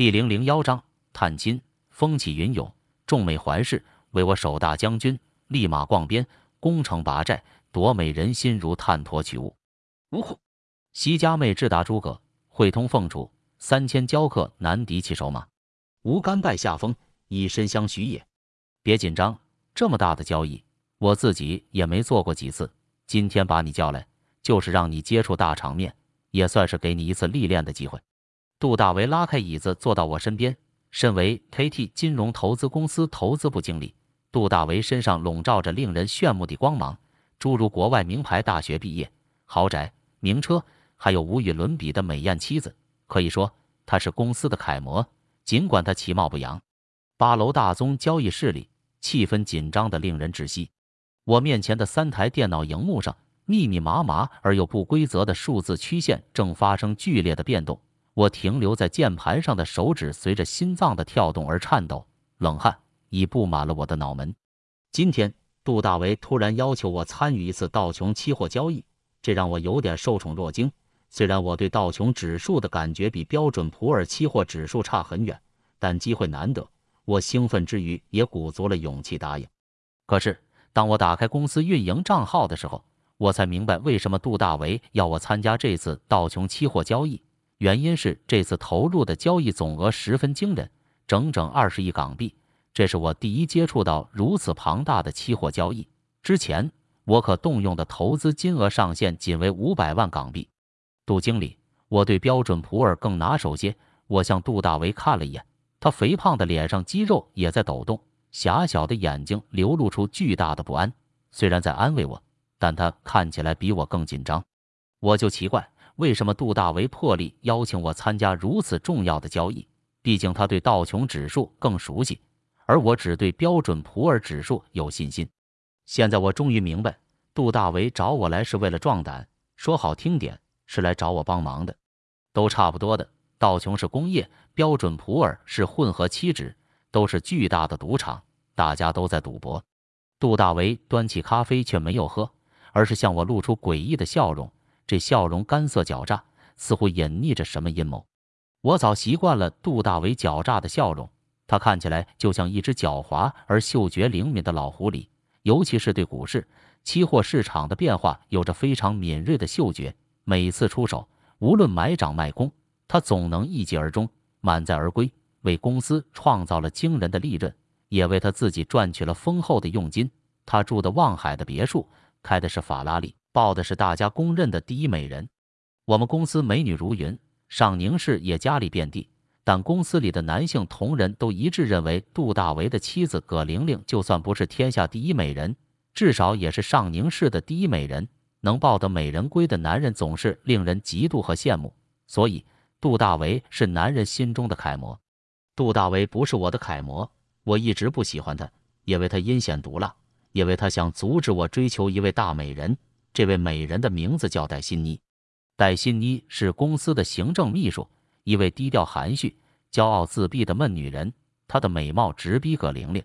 第零零幺章探亲，风起云涌，众美环视，为我守大将军，立马逛边，攻城拔寨，夺美人心如探托取物。呜呼！西家妹智达诸葛，会通凤雏，三千交客难敌其手马。吾甘拜下风，以身相许也。别紧张，这么大的交易，我自己也没做过几次。今天把你叫来，就是让你接触大场面，也算是给你一次历练的机会。杜大为拉开椅子，坐到我身边。身为 KT 金融投资公司投资部经理，杜大为身上笼罩着令人炫目的光芒，诸如国外名牌大学毕业、豪宅、名车，还有无与伦比的美艳妻子，可以说他是公司的楷模。尽管他其貌不扬，八楼大宗交易室里气氛紧张的令人窒息。我面前的三台电脑荧幕上，密密麻麻而又不规则的数字曲线正发生剧烈的变动。我停留在键盘上的手指随着心脏的跳动而颤抖，冷汗已布满了我的脑门。今天，杜大为突然要求我参与一次道琼期货交易，这让我有点受宠若惊。虽然我对道琼指数的感觉比标准普尔期货指数差很远，但机会难得，我兴奋之余也鼓足了勇气答应。可是，当我打开公司运营账号的时候，我才明白为什么杜大为要我参加这次道琼期货交易。原因是这次投入的交易总额十分惊人，整整二十亿港币。这是我第一接触到如此庞大的期货交易。之前我可动用的投资金额上限仅为五百万港币。杜经理，我对标准普尔更拿手些。我向杜大为看了一眼，他肥胖的脸上肌肉也在抖动，狭小的眼睛流露出巨大的不安。虽然在安慰我，但他看起来比我更紧张。我就奇怪，为什么杜大为破例邀请我参加如此重要的交易？毕竟他对道琼指数更熟悉，而我只对标准普尔指数有信心。现在我终于明白，杜大为找我来是为了壮胆，说好听点。是来找我帮忙的，都差不多的。道琼是工业，标准普尔是混合期指，都是巨大的赌场，大家都在赌博。杜大为端起咖啡却没有喝，而是向我露出诡异的笑容，这笑容干涩狡诈，似乎隐匿着什么阴谋。我早习惯了杜大为狡诈的笑容，他看起来就像一只狡猾而嗅觉灵敏的老狐狸，尤其是对股市、期货市场的变化有着非常敏锐的嗅觉。每次出手，无论买涨卖空，他总能一击而中，满载而归，为公司创造了惊人的利润，也为他自己赚取了丰厚的佣金。他住的望海的别墅，开的是法拉利，抱的是大家公认的第一美人。我们公司美女如云，上宁市也佳丽遍地，但公司里的男性同仁都一致认为，杜大为的妻子葛玲玲就算不是天下第一美人，至少也是上宁市的第一美人。能抱得美人归的男人总是令人嫉妒和羡慕，所以杜大为是男人心中的楷模。杜大为不是我的楷模，我一直不喜欢他，因为他阴险毒辣，因为他想阻止我追求一位大美人。这位美人的名字叫戴欣妮，戴欣妮是公司的行政秘书，一位低调含蓄、骄傲自闭的闷女人。她的美貌直逼葛玲玲，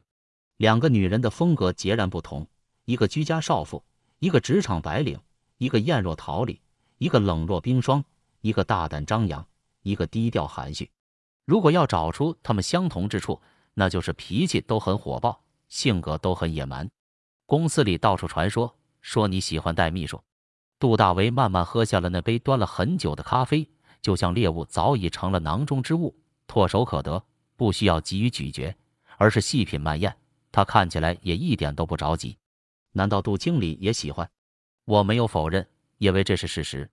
两个女人的风格截然不同，一个居家少妇。一个职场白领，一个艳若桃李，一个冷若冰霜，一个大胆张扬，一个低调含蓄。如果要找出她们相同之处，那就是脾气都很火爆，性格都很野蛮。公司里到处传说，说你喜欢戴秘书。杜大为慢慢喝下了那杯端了很久的咖啡，就像猎物早已成了囊中之物，唾手可得，不需要急于咀嚼，而是细品慢咽。他看起来也一点都不着急。难道杜经理也喜欢？我没有否认，因为这是事实。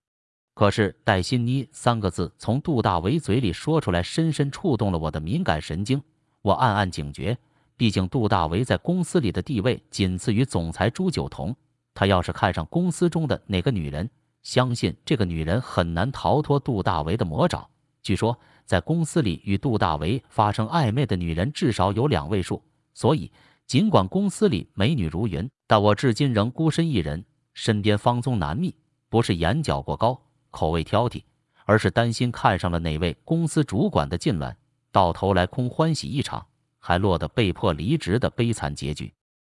可是“戴欣妮”三个字从杜大为嘴里说出来，深深触动了我的敏感神经。我暗暗警觉，毕竟杜大为在公司里的地位仅次于总裁朱九同。他要是看上公司中的哪个女人，相信这个女人很难逃脱杜大为的魔爪。据说，在公司里与杜大为发生暧昧的女人至少有两位数，所以。尽管公司里美女如云，但我至今仍孤身一人，身边芳踪难觅。不是眼角过高，口味挑剔，而是担心看上了哪位公司主管的近乱，到头来空欢喜一场，还落得被迫离职的悲惨结局。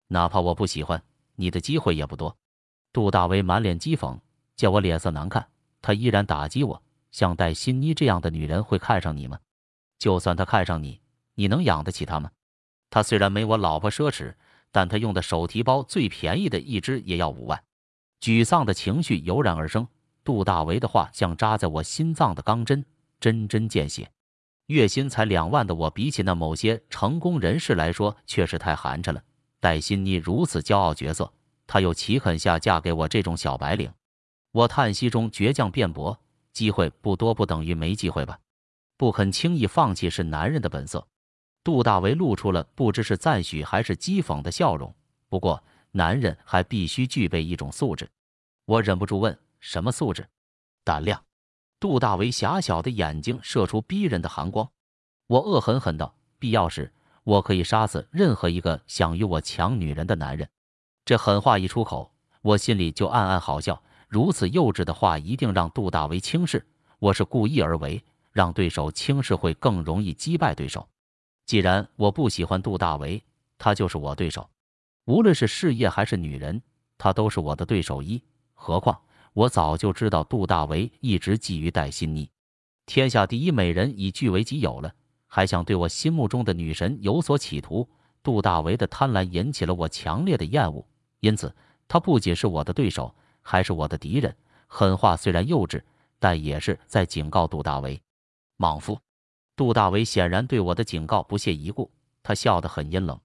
哪怕我不喜欢你的机会也不多。杜大为满脸讥讽，见我脸色难看。他依然打击我，像戴欣妮这样的女人会看上你吗？就算他看上你，你能养得起他吗？他虽然没我老婆奢侈，但他用的手提包最便宜的一只也要五万。沮丧的情绪油然而生。杜大为的话像扎在我心脏的钢针，针针见血。月薪才两万的我，比起那某些成功人士来说，确实太寒碜了。戴欣妮如此骄傲角色，她又岂肯下嫁给我这种小白领？我叹息中倔强辩驳：机会不多不等于没机会吧？不肯轻易放弃是男人的本色。杜大为露出了不知是赞许还是讥讽的笑容。不过，男人还必须具备一种素质。我忍不住问：什么素质？胆量。杜大为狭小的眼睛射出逼人的寒光，我恶狠狠道：“必要时，我可以杀死任何一个想与我抢女人的男人。”这狠话一出口，我心里就暗暗好笑。如此幼稚的话，一定让杜大为轻视。我是故意而为，让对手轻视会更容易击败对手。既然我不喜欢杜大为，他就是我对手。无论是事业还是女人，他都是我的对手一。何况。我早就知道杜大为一直觊觎戴欣妮，天下第一美人已据为己有了，还想对我心目中的女神有所企图。杜大为的贪婪引起了我强烈的厌恶，因此他不仅是我的对手，还是我的敌人。狠话虽然幼稚，但也是在警告杜大为。莽夫！杜大为显然对我的警告不屑一顾，他笑得很阴冷。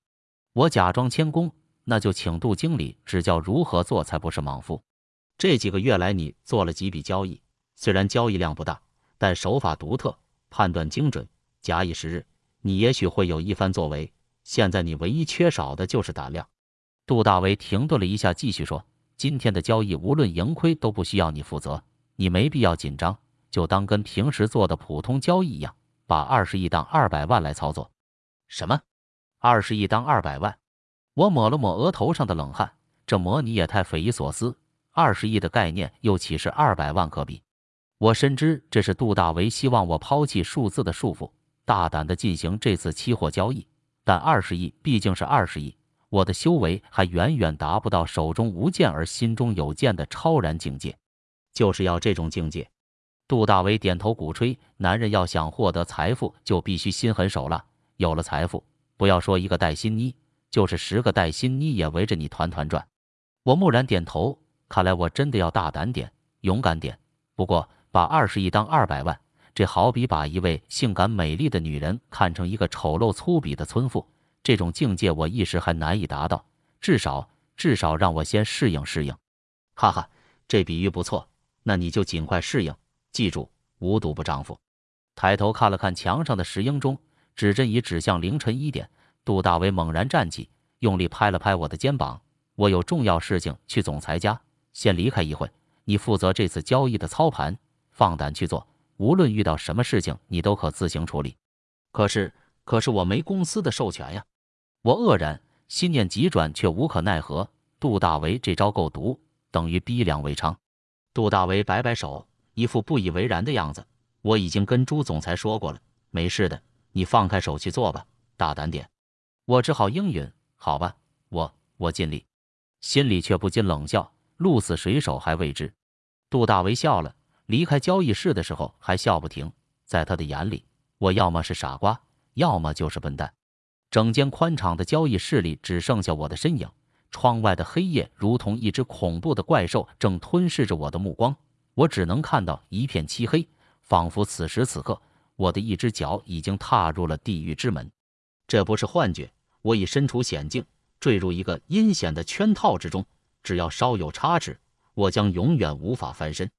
我假装谦恭，那就请杜经理指教如何做才不是莽夫。这几个月来，你做了几笔交易，虽然交易量不大，但手法独特，判断精准。假以时日，你也许会有一番作为。现在你唯一缺少的就是胆量。杜大为停顿了一下，继续说：“今天的交易无论盈亏都不需要你负责，你没必要紧张，就当跟平时做的普通交易一样，把二十亿当二百万来操作。”什么？二十亿当二百万？我抹了抹额头上的冷汗，这模拟也太匪夷所思。二十亿的概念又岂是二百万可比？我深知这是杜大为希望我抛弃数字的束缚，大胆地进行这次期货交易。但二十亿毕竟是二十亿，我的修为还远远达不到手中无剑而心中有剑的超然境界。就是要这种境界。杜大为点头鼓吹：男人要想获得财富，就必须心狠手辣。有了财富，不要说一个戴心妮，就是十个戴心妮也围着你团团转。我木然点头。看来我真的要大胆点，勇敢点。不过把二十亿当二百万，这好比把一位性感美丽的女人看成一个丑陋粗鄙的村妇，这种境界我一时还难以达到。至少，至少让我先适应适应。哈哈，这比喻不错，那你就尽快适应。记住，无毒不丈夫。抬头看了看墙上的石英钟，指针已指向凌晨一点。杜大为猛然站起，用力拍了拍我的肩膀：“我有重要事情去总裁家。”先离开一会，你负责这次交易的操盘，放胆去做。无论遇到什么事情，你都可自行处理。可是，可是我没公司的授权呀！我愕然，心念急转，却无可奈何。杜大为这招够毒，等于逼良为娼。杜大为摆摆手，一副不以为然的样子。我已经跟朱总裁说过了，没事的，你放开手去做吧，大胆点。我只好应允。好吧，我我尽力，心里却不禁冷笑。鹿死谁手还未知。杜大为笑了，离开交易室的时候还笑不停。在他的眼里，我要么是傻瓜，要么就是笨蛋。整间宽敞的交易室里只剩下我的身影，窗外的黑夜如同一只恐怖的怪兽，正吞噬着我的目光。我只能看到一片漆黑，仿佛此时此刻，我的一只脚已经踏入了地狱之门。这不是幻觉，我已身处险境，坠入一个阴险的圈套之中。只要稍有差池，我将永远无法翻身。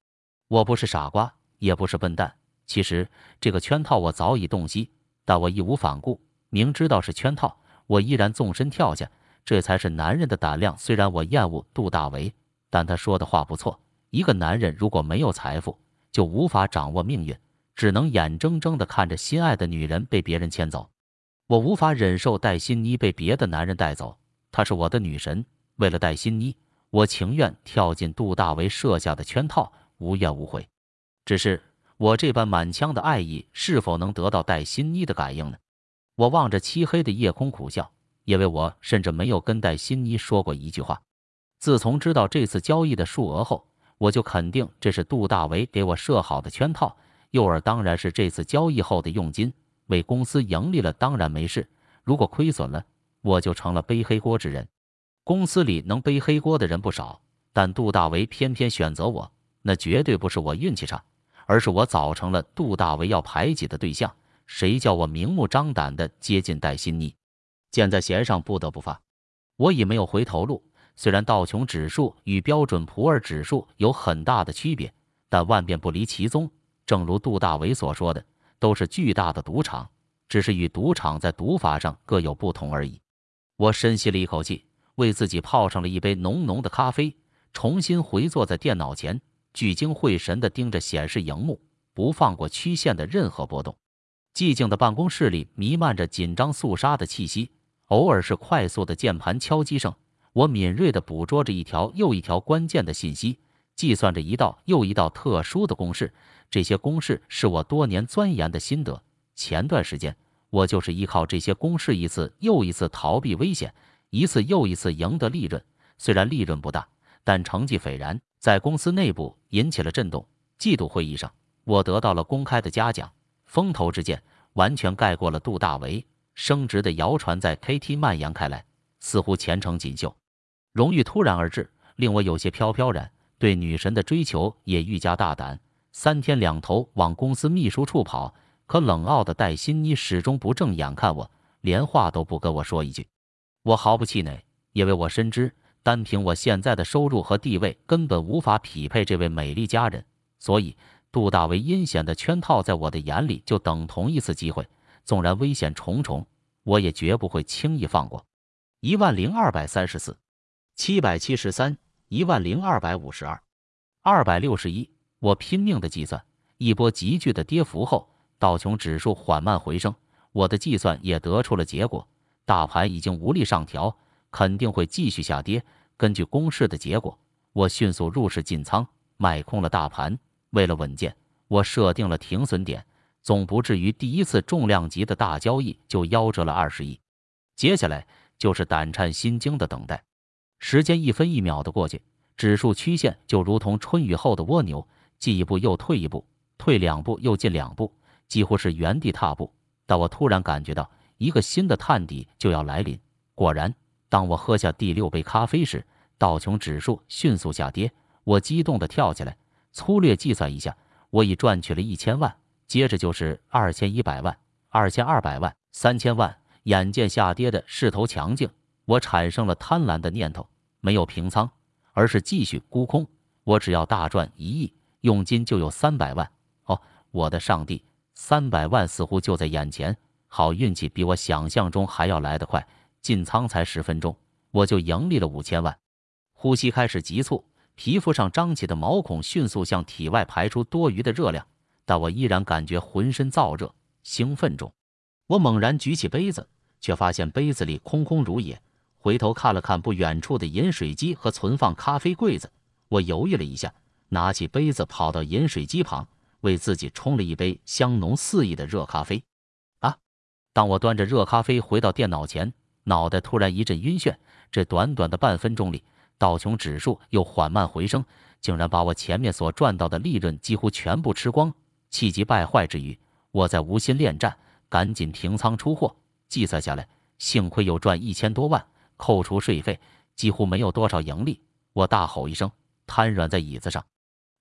我不是傻瓜，也不是笨蛋。其实这个圈套我早已洞悉，但我义无反顾。明知道是圈套，我依然纵身跳下。这才是男人的胆量。虽然我厌恶杜大为，但他说的话不错。一个男人如果没有财富，就无法掌握命运，只能眼睁睁地看着心爱的女人被别人牵走。我无法忍受戴欣妮被别的男人带走，她是我的女神。为了戴欣妮。我情愿跳进杜大为设下的圈套，无怨无悔。只是我这般满腔的爱意，是否能得到戴欣妮的感应呢？我望着漆黑的夜空苦笑，因为我甚至没有跟戴欣妮说过一句话。自从知道这次交易的数额后，我就肯定这是杜大为给我设好的圈套。诱饵当然是这次交易后的佣金。为公司盈利了当然没事，如果亏损了，我就成了背黑锅之人。公司里能背黑锅的人不少，但杜大为偏偏选择我，那绝对不是我运气差，而是我早成了杜大为要排挤的对象。谁叫我明目张胆的接近戴新妮？箭在弦上，不得不发。我已没有回头路。虽然道琼指数与标准普尔指数有很大的区别，但万变不离其宗。正如杜大为所说的，都是巨大的赌场，只是与赌场在赌法上各有不同而已。我深吸了一口气。为自己泡上了一杯浓浓的咖啡，重新回坐在电脑前，聚精会神地盯着显示荧幕，不放过曲线的任何波动。寂静的办公室里弥漫着紧张肃杀的气息，偶尔是快速的键盘敲击声。我敏锐地捕捉着一条又一条关键的信息，计算着一道又一道特殊的公式。这些公式是我多年钻研的心得。前段时间，我就是依靠这些公式，一次又一次逃避危险。一次又一次赢得利润，虽然利润不大，但成绩斐然，在公司内部引起了震动。季度会议上，我得到了公开的嘉奖，风头之剑完全盖过了杜大为升职的谣传，在 KT 蔓延开来，似乎前程锦绣。荣誉突然而至，令我有些飘飘然，对女神的追求也愈加大胆，三天两头往公司秘书处跑。可冷傲的戴欣妮始终不正眼看我，连话都不跟我说一句。我毫不气馁，因为我深知，单凭我现在的收入和地位，根本无法匹配这位美丽佳人。所以，杜大为阴险的圈套，在我的眼里就等同一次机会。纵然危险重重，我也绝不会轻易放过。一万零二百三十四，七百七十三，一万零二百五十二，二百六十一。我拼命的计算，一波急剧的跌幅后，道琼指数缓慢回升。我的计算也得出了结果。大盘已经无力上调，肯定会继续下跌。根据公式的结果，我迅速入市进仓，买空了大盘。为了稳健，我设定了停损点，总不至于第一次重量级的大交易就夭折了二十亿。接下来就是胆颤心惊的等待。时间一分一秒的过去，指数曲线就如同春雨后的蜗牛，进一步又退一步，退两步又进两步，几乎是原地踏步。但我突然感觉到。一个新的探底就要来临。果然，当我喝下第六杯咖啡时，道琼指数迅速下跌。我激动地跳起来，粗略计算一下，我已赚取了一千万。接着就是二千一百万、二千二百万、三千万。眼见下跌的势头强劲，我产生了贪婪的念头，没有平仓，而是继续沽空。我只要大赚一亿，佣金就有三百万。哦，我的上帝，三百万似乎就在眼前。好运气比我想象中还要来得快，进仓才十分钟，我就盈利了五千万。呼吸开始急促，皮肤上张起的毛孔迅速向体外排出多余的热量，但我依然感觉浑身燥热，兴奋中。我猛然举起杯子，却发现杯子里空空如也。回头看了看不远处的饮水机和存放咖啡柜子，我犹豫了一下，拿起杯子跑到饮水机旁，为自己冲了一杯香浓四溢的热咖啡。啊当我端着热咖啡回到电脑前，脑袋突然一阵晕眩。这短短的半分钟里，道琼指数又缓慢回升，竟然把我前面所赚到的利润几乎全部吃光。气急败坏之余，我在无心恋战，赶紧平仓出货。计算下来，幸亏有赚一千多万，扣除税费，几乎没有多少盈利。我大吼一声，瘫软在椅子上。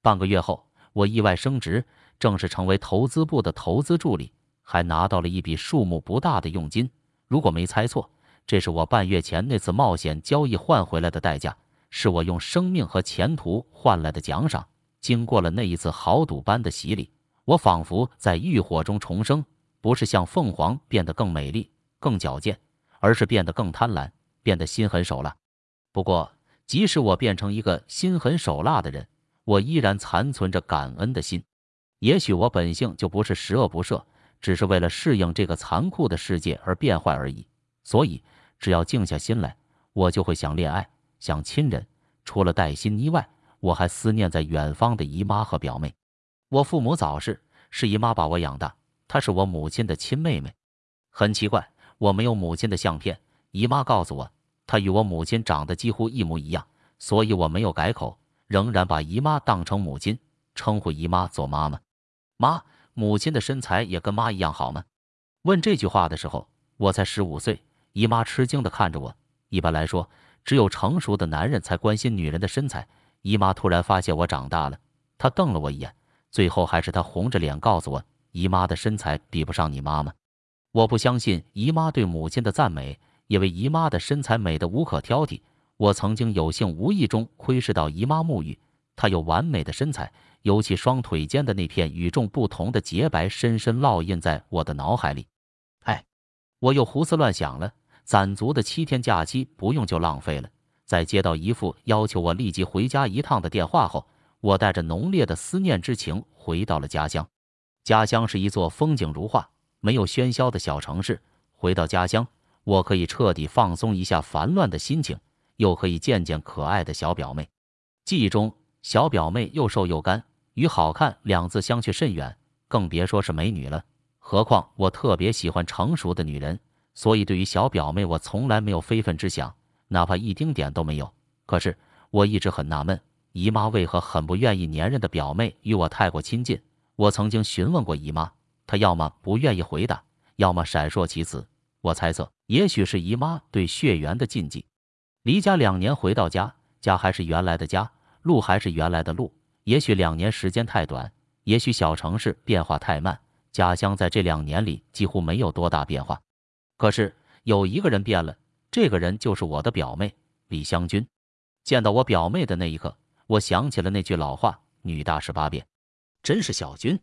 半个月后，我意外升职，正式成为投资部的投资助理。还拿到了一笔数目不大的佣金，如果没猜错，这是我半月前那次冒险交易换回来的代价，是我用生命和前途换来的奖赏。经过了那一次豪赌般的洗礼，我仿佛在浴火中重生，不是像凤凰变得更美丽、更矫健，而是变得更贪婪，变得心狠手辣。不过，即使我变成一个心狠手辣的人，我依然残存着感恩的心。也许我本性就不是十恶不赦。只是为了适应这个残酷的世界而变坏而已，所以只要静下心来，我就会想恋爱，想亲人。除了戴心妮外，我还思念在远方的姨妈和表妹。我父母早逝，是姨妈把我养大，她是我母亲的亲妹妹。很奇怪，我没有母亲的相片。姨妈告诉我，她与我母亲长得几乎一模一样，所以我没有改口，仍然把姨妈当成母亲，称呼姨妈做妈妈。妈。母亲的身材也跟妈一样好吗？问这句话的时候，我才十五岁。姨妈吃惊的看着我。一般来说，只有成熟的男人才关心女人的身材。姨妈突然发现我长大了，她瞪了我一眼，最后还是她红着脸告诉我：“姨妈的身材比不上你妈妈。”我不相信姨妈对母亲的赞美，因为姨妈的身材美得无可挑剔。我曾经有幸无意中窥视到姨妈沐浴，她有完美的身材，尤其双腿间的那片与众不同的洁白，深深烙印在我的脑海里。哎，我又胡思乱想了。攒足的七天假期不用就浪费了。在接到姨父要求我立即回家一趟的电话后，我带着浓烈的思念之情回到了家乡。家乡是一座风景如画、没有喧嚣的小城市。回到家乡，我可以彻底放松一下烦乱的心情，又可以见见可爱的小表妹。记忆中，小表妹又瘦又干，与好看两字相去甚远，更别说是美女了。何况我特别喜欢成熟的女人。所以，对于小表妹，我从来没有非分之想，哪怕一丁点都没有。可是，我一直很纳闷，姨妈为何很不愿意黏人的表妹与我太过亲近。我曾经询问过姨妈，她要么不愿意回答，要么闪烁其词。我猜测，也许是姨妈对血缘的禁忌。离家两年回到家，家还是原来的家，路还是原来的路。也许两年时间太短，也许小城市变化太慢，家乡在这两年里几乎没有多大变化。可是有一个人变了，这个人就是我的表妹李香君。见到我表妹的那一刻，我想起了那句老话：“女大十八变。”真是小君。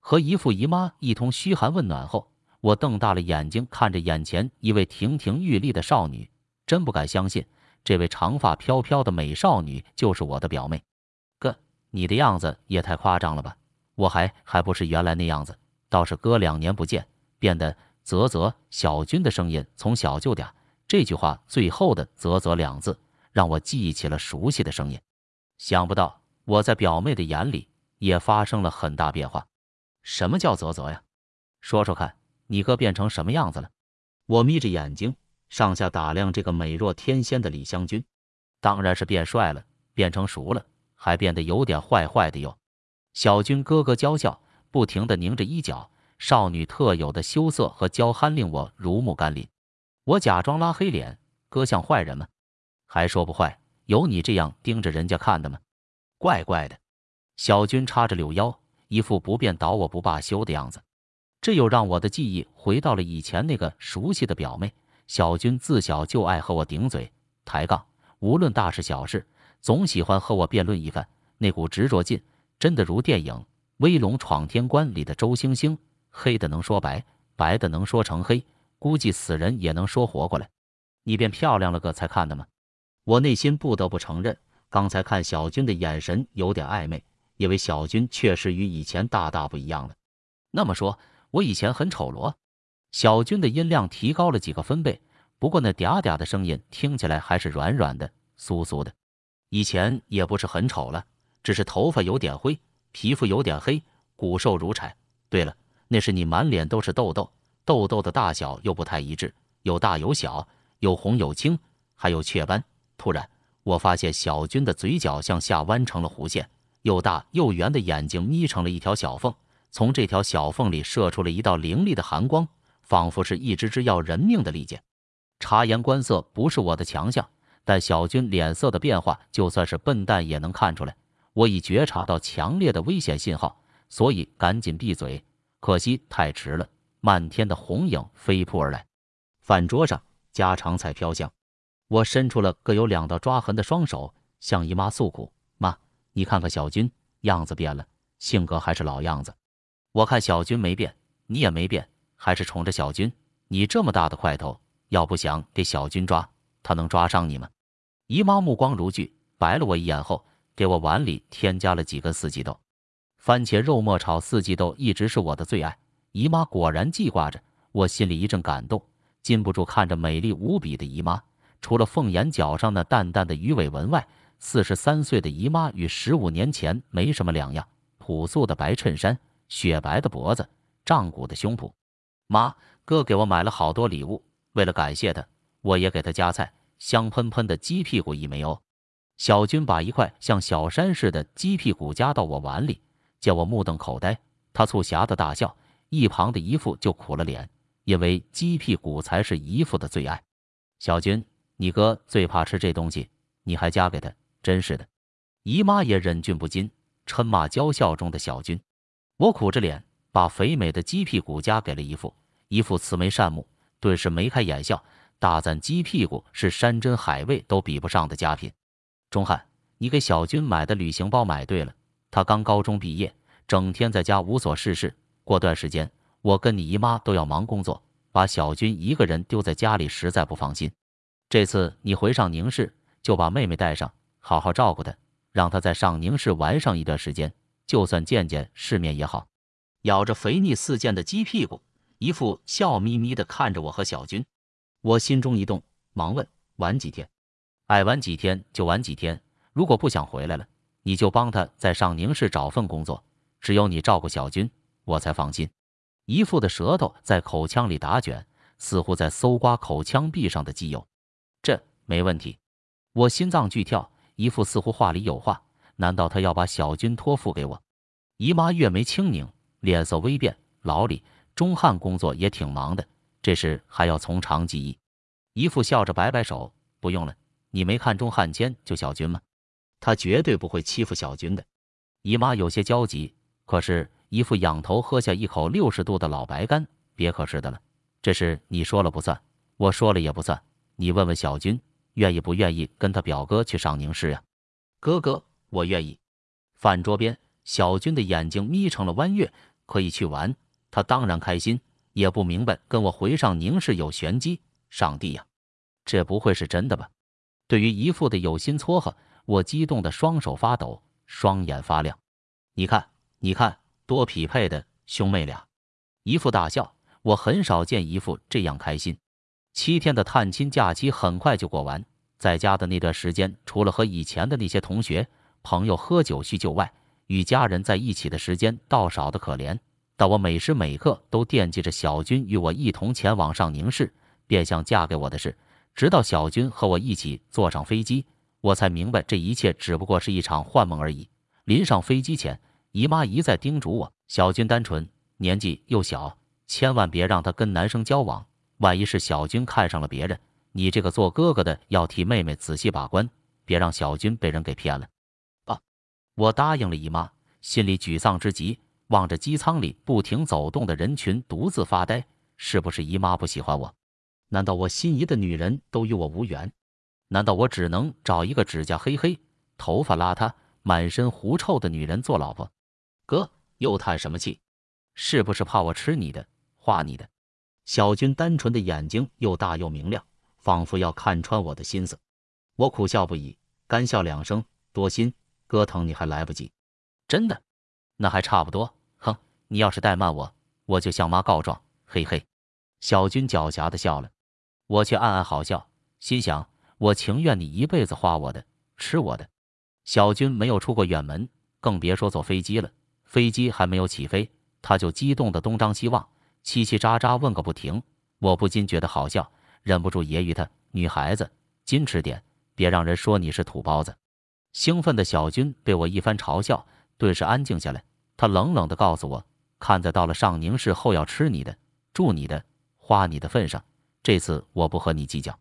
和姨父姨妈一通嘘寒问暖后，我瞪大了眼睛看着眼前一位亭亭玉立的少女，真不敢相信，这位长发飘飘的美少女就是我的表妹。哥，你的样子也太夸张了吧？我还还不是原来那样子，倒是哥两年不见，变得……啧啧，小军的声音从小就嗲。这句话最后的“啧啧”两字，让我记忆起了熟悉的声音。想不到我在表妹的眼里也发生了很大变化。什么叫啧啧呀？说说看，你哥变成什么样子了？我眯着眼睛，上下打量这个美若天仙的李香君。当然是变帅了，变成熟了，还变得有点坏坏的哟。小军咯咯娇笑，不停地拧着衣角。少女特有的羞涩和娇憨令我如沐甘霖。我假装拉黑脸，哥像坏人吗？还说不坏，有你这样盯着人家看的吗？怪怪的。小军叉着柳腰，一副不便倒我不罢休的样子。这又让我的记忆回到了以前那个熟悉的表妹。小军自小就爱和我顶嘴抬杠，无论大事小事，总喜欢和我辩论一番。那股执着劲，真的如电影《威龙闯天关》里的周星星。黑的能说白，白的能说成黑，估计死人也能说活过来。你变漂亮了个才看的吗？我内心不得不承认，刚才看小军的眼神有点暧昧，因为小军确实与以前大大不一样了。那么说，我以前很丑罗？小军的音量提高了几个分贝，不过那嗲嗲的声音听起来还是软软的、酥酥的。以前也不是很丑了，只是头发有点灰，皮肤有点黑，骨瘦如柴。对了。那是你满脸都是痘痘，痘痘的大小又不太一致，有大有小，有红有青，还有雀斑。突然，我发现小军的嘴角向下弯成了弧线，又大又圆的眼睛眯成了一条小缝，从这条小缝里射出了一道凌厉的寒光，仿佛是一支支要人命的利剑。察言观色不是我的强项，但小军脸色的变化，就算是笨蛋也能看出来。我已觉察到强烈的危险信号，所以赶紧闭嘴。可惜太迟了，漫天的红影飞扑而来。饭桌上，家常菜飘香，我伸出了各有两道抓痕的双手，向姨妈诉苦：“妈，你看看小军，样子变了，性格还是老样子。我看小军没变，你也没变，还是宠着小军。你这么大的块头，要不想给小军抓，他能抓上你吗？”姨妈目光如炬，白了我一眼后，给我碗里添加了几根四季豆。番茄肉末炒四季豆一直是我的最爱，姨妈果然记挂着，我心里一阵感动，禁不住看着美丽无比的姨妈。除了凤眼角上那淡淡的鱼尾纹外，四十三岁的姨妈与十五年前没什么两样，朴素的白衬衫，雪白的脖子，胀鼓的胸脯。妈，哥给我买了好多礼物，为了感谢他，我也给他夹菜，香喷喷的鸡屁股一枚哦。小军把一块像小山似的鸡屁股夹到我碗里。见我目瞪口呆，他促狭的大笑，一旁的姨父就苦了脸，因为鸡屁股才是姨父的最爱。小军，你哥最怕吃这东西，你还夹给他，真是的。姨妈也忍俊不禁，嗔骂娇笑中的小军。我苦着脸把肥美的鸡屁股夹给了姨父，姨父慈眉善目，顿时眉开眼笑，大赞鸡屁股是山珍海味都比不上的佳品。钟汉，你给小军买的旅行包买对了，他刚高中毕业，整天在家无所事事。过段时间，我跟你姨妈都要忙工作，把小军一个人丢在家里实在不放心。这次你回上宁市，就把妹妹带上，好好照顾她，让她在上宁市玩上一段时间，就算见见世面也好。咬着肥腻似箭的鸡屁股，一副笑眯眯的看着我和小军，我心中一动，忙问：玩几天？爱玩几天就玩几天，如果不想回来了，你就帮他在上宁市找份工作，只有你照顾小军。我才放心。姨父的舌头在口腔里打卷，似乎在搜刮口腔壁上的机油。这没问题。我心脏剧跳，姨父似乎话里有话。难道他要把小军托付给我？姨妈月眉轻拧，脸色微变。老李，钟汉工作也挺忙的，这事还要从长计议。姨父笑着摆摆手，不用了。你没看钟汉谦救小军吗？他绝对不会欺负小军的。姨妈有些焦急，可是。姨父仰头喝下一口六十度的老白干，别可是的了，这事你说了不算，我说了也不算。你问问小军，愿意不愿意跟他表哥去上宁市呀？哥哥，我愿意。饭桌边，小军的眼睛眯成了弯月，可以去玩，他当然开心，也不明白跟我回上宁市有玄机。上帝呀，这不会是真的吧？对于姨父的有心撮合，我激动的双手发抖，双眼发亮。你看，你看。多匹配的兄妹俩，姨父大笑。我很少见姨父这样开心。七天的探亲假期很快就过完，在家的那段时间，除了和以前的那些同学朋友喝酒叙旧外，与家人在一起的时间倒少得可怜。但我每时每刻都惦记着小军与我一同前往上宁市，变相嫁给我的事。直到小军和我一起坐上飞机，我才明白这一切只不过是一场幻梦而已。临上飞机前。姨妈一再叮嘱我：“小军单纯，年纪又小，千万别让他跟男生交往。万一是小军看上了别人，你这个做哥哥的要替妹妹仔细把关，别让小军被人给骗了。”啊！我答应了姨妈，心里沮丧之极，望着机舱里不停走动的人群，独自发呆。是不是姨妈不喜欢我？难道我心仪的女人都与我无缘？难道我只能找一个指甲黑黑、头发邋遢、满身狐臭的女人做老婆？哥又叹什么气？是不是怕我吃你的、画你的？小军单纯的眼睛又大又明亮，仿佛要看穿我的心思。我苦笑不已，干笑两声，多心。哥疼你还来不及。真的？那还差不多。哼，你要是怠慢我，我就向妈告状。嘿嘿。小军狡黠的笑了，我却暗暗好笑，心想：我情愿你一辈子花我的、吃我的。小军没有出过远门，更别说坐飞机了。飞机还没有起飞，他就激动的东张西望，叽叽喳喳问个不停。我不禁觉得好笑，忍不住揶揄他：“女孩子矜持点，别让人说你是土包子。”兴奋的小军被我一番嘲笑，顿时安静下来。他冷冷的告诉我：“看在到了上宁市后要吃你的、住你的、花你的份上，这次我不和你计较。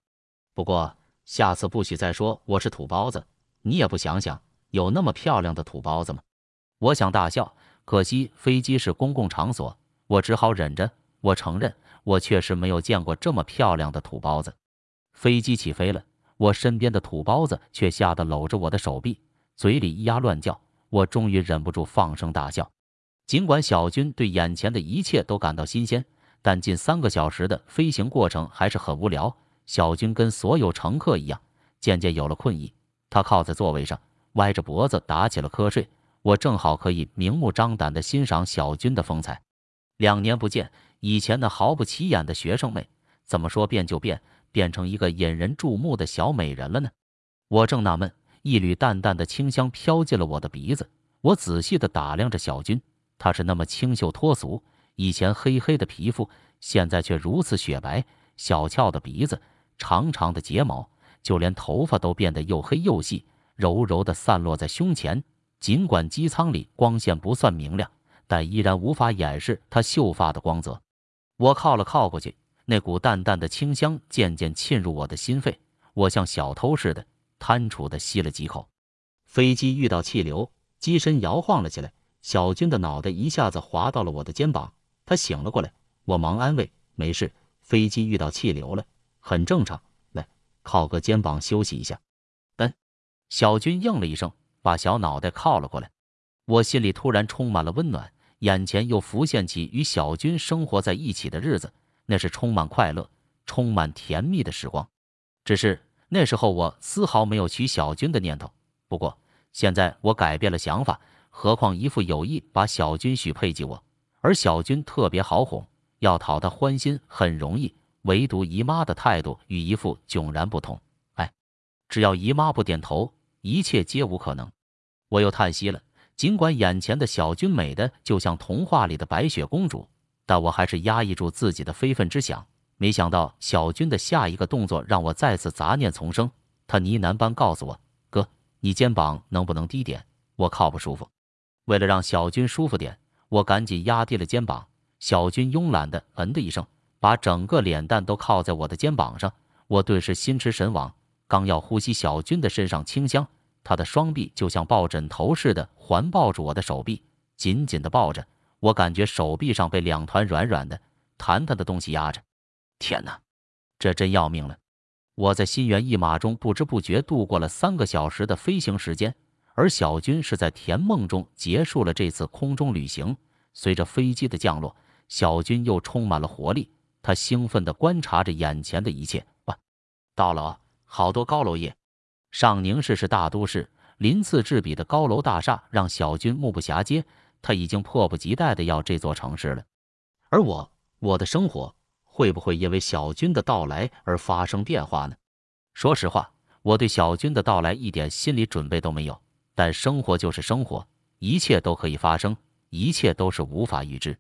不过下次不许再说我是土包子。你也不想想，有那么漂亮的土包子吗？”我想大笑。可惜飞机是公共场所，我只好忍着。我承认，我确实没有见过这么漂亮的土包子。飞机起飞了，我身边的土包子却吓得搂着我的手臂，嘴里咿呀乱叫。我终于忍不住放声大笑。尽管小军对眼前的一切都感到新鲜，但近三个小时的飞行过程还是很无聊。小军跟所有乘客一样，渐渐有了困意。他靠在座位上，歪着脖子打起了瞌睡。我正好可以明目张胆地欣赏小军的风采。两年不见，以前那毫不起眼的学生妹，怎么说变就变，变成一个引人注目的小美人了呢？我正纳闷，一缕淡淡的清香飘进了我的鼻子。我仔细地打量着小军，她是那么清秀脱俗，以前黑黑的皮肤，现在却如此雪白，小翘的鼻子，长长的睫毛，就连头发都变得又黑又细，柔柔的散落在胸前。尽管机舱里光线不算明亮，但依然无法掩饰她秀发的光泽。我靠了靠过去，那股淡淡的清香渐渐沁入我的心肺，我像小偷似的贪楚的吸了几口。飞机遇到气流，机身摇晃了起来，小军的脑袋一下子滑到了我的肩膀，他醒了过来，我忙安慰：“没事，飞机遇到气流了，很正常。来，靠个肩膀休息一下。”嗯，小军应了一声，把小脑袋靠了过来。我心里突然充满了温暖，眼前又浮现起与小军生活在一起的日子，那是充满快乐、充满甜蜜的时光。只是那时候我丝毫没有娶小军的念头。不过现在我改变了想法，何况姨父有意把小军许配给我，而小军特别好哄，要讨他欢心很容易。唯独姨妈的态度与姨父迥然不同。哎，只要姨妈不点头，一切皆无可能。我又叹息了。尽管眼前的小军美的就像童话里的白雪公主，但我还是压抑住自己的非分之想。没想到小军的下一个动作让我再次杂念丛生。他呢喃般告诉我：“哥，你肩膀能不能低点？我靠不舒服。”为了让小军舒服点，我赶紧压低了肩膀。小军慵懒的嗯的一声，把整个脸蛋都靠在我的肩膀上。我顿时心驰神往，刚要呼吸小军的身上清香。他的双臂就像抱枕头似的环抱住我的手臂，紧紧的抱着。我感觉手臂上被两团软软的、弹弹的东西压着。天哪，这真要命了！我在心猿意马中不知不觉度过了三个小时的飞行时间，而小军是在甜梦中结束了这次空中旅行。随着飞机的降落，小军又充满了活力，他兴奋地观察着眼前的一切。哇，到了啊，好多高楼耶。上宁市是大都市，鳞次栉比的高楼大厦让小军目不暇接。他已经迫不及待的要这座城市了。而我，我的生活会不会因为小军的到来而发生变化呢？说实话，我对小军的到来一点心理准备都没有。但生活就是生活，一切都可以发生，一切都是无法预知。